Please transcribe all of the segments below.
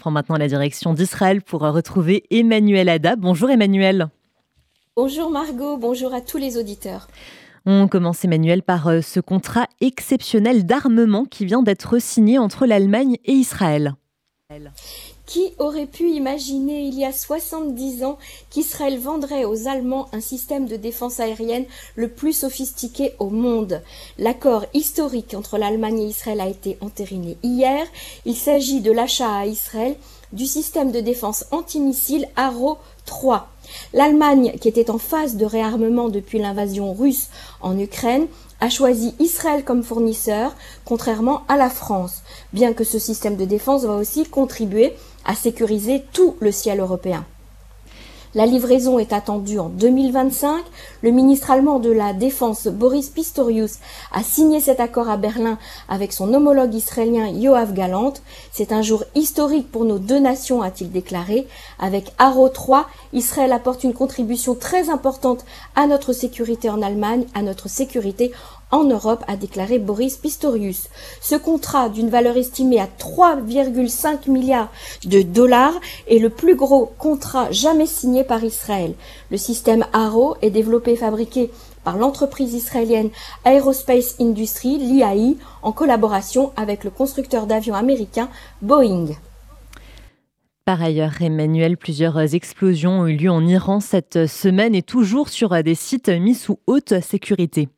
prend maintenant la direction d'Israël pour retrouver Emmanuel Ada. Bonjour Emmanuel. Bonjour Margot, bonjour à tous les auditeurs. On commence Emmanuel par euh, ce contrat exceptionnel d'armement qui vient d'être signé entre l'Allemagne et Israël. Qui aurait pu imaginer il y a 70 ans qu'Israël vendrait aux Allemands un système de défense aérienne le plus sophistiqué au monde? L'accord historique entre l'Allemagne et Israël a été entériné hier. Il s'agit de l'achat à Israël du système de défense antimissile Arrow 3. L'Allemagne, qui était en phase de réarmement depuis l'invasion russe en Ukraine, a choisi Israël comme fournisseur, contrairement à la France, bien que ce système de défense va aussi contribuer à sécuriser tout le ciel européen. La livraison est attendue en 2025. Le ministre allemand de la Défense, Boris Pistorius, a signé cet accord à Berlin avec son homologue israélien Yoav Galant. C'est un jour historique pour nos deux nations, a-t-il déclaré. Avec Arrow 3, Israël apporte une contribution très importante à notre sécurité en Allemagne, à notre sécurité en Europe, a déclaré Boris Pistorius. Ce contrat, d'une valeur estimée à 3,5 milliards de dollars, est le plus gros contrat jamais signé par Israël. Le système Arrow est développé et fabriqué par l'entreprise israélienne Aerospace Industry, l'IAI, en collaboration avec le constructeur d'avions américain Boeing. Par ailleurs, Emmanuel, plusieurs explosions ont eu lieu en Iran cette semaine et toujours sur des sites mis sous haute sécurité.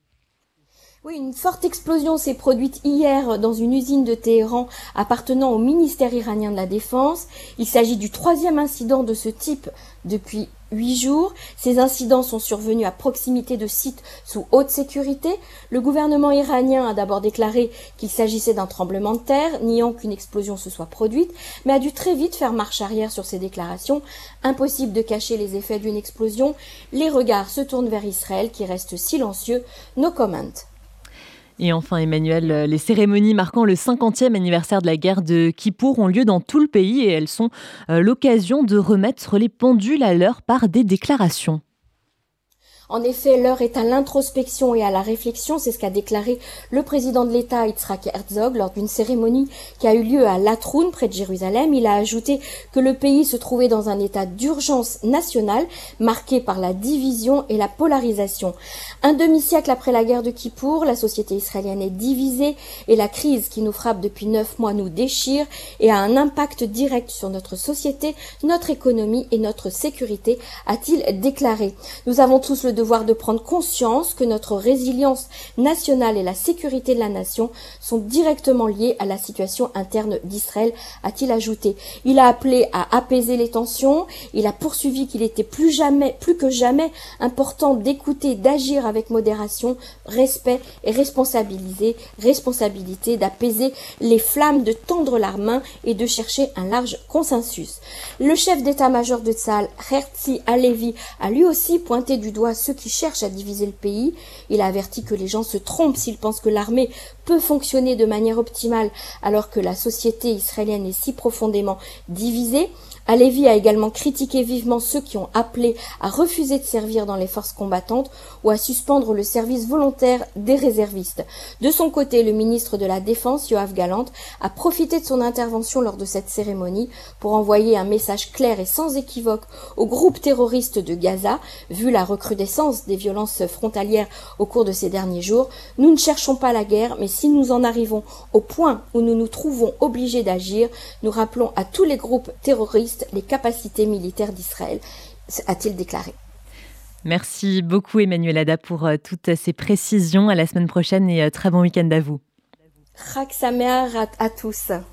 Oui, une forte explosion s'est produite hier dans une usine de Téhéran appartenant au ministère iranien de la Défense. Il s'agit du troisième incident de ce type depuis huit jours. Ces incidents sont survenus à proximité de sites sous haute sécurité. Le gouvernement iranien a d'abord déclaré qu'il s'agissait d'un tremblement de terre, niant qu'une explosion se soit produite, mais a dû très vite faire marche arrière sur ces déclarations. Impossible de cacher les effets d'une explosion. Les regards se tournent vers Israël qui reste silencieux. No comment. Et enfin, Emmanuel, euh, les cérémonies marquant le 50e anniversaire de la guerre de Kippour ont lieu dans tout le pays et elles sont euh, l'occasion de remettre les pendules à l'heure par des déclarations. En effet, l'heure est à l'introspection et à la réflexion, c'est ce qu'a déclaré le président de l'État Yitzhak Herzog lors d'une cérémonie qui a eu lieu à Latroun, près de Jérusalem. Il a ajouté que le pays se trouvait dans un état d'urgence nationale marqué par la division et la polarisation. Un demi-siècle après la guerre de Kippour, la société israélienne est divisée et la crise qui nous frappe depuis neuf mois nous déchire et a un impact direct sur notre société, notre économie et notre sécurité, a-t-il déclaré. Nous avons tous le devoir de prendre conscience que notre résilience nationale et la sécurité de la nation sont directement liées à la situation interne d'Israël, a-t-il ajouté. Il a appelé à apaiser les tensions, il a poursuivi qu'il était plus jamais, plus que jamais important d'écouter, d'agir avec modération, respect et responsabiliser, responsabilité d'apaiser les flammes, de tendre la main et de chercher un large consensus. Le chef d'état-major de Tzal, Herzi Alevi, a lui aussi pointé du doigt qui cherchent à diviser le pays. Il a averti que les gens se trompent s'ils pensent que l'armée peut fonctionner de manière optimale alors que la société israélienne est si profondément divisée. Alevi a également critiqué vivement ceux qui ont appelé à refuser de servir dans les forces combattantes ou à suspendre le service volontaire des réservistes. De son côté, le ministre de la Défense, Yoav Galant, a profité de son intervention lors de cette cérémonie pour envoyer un message clair et sans équivoque aux groupes terroristes de Gaza, vu la recrudescence des violences frontalières au cours de ces derniers jours. Nous ne cherchons pas la guerre, mais si nous en arrivons au point où nous nous trouvons obligés d'agir, nous rappelons à tous les groupes terroristes les capacités militaires d'Israël, a-t-il déclaré. Merci beaucoup Emmanuel Ada pour euh, toutes ces précisions. À la semaine prochaine et euh, très bon week-end à vous. Chak à tous.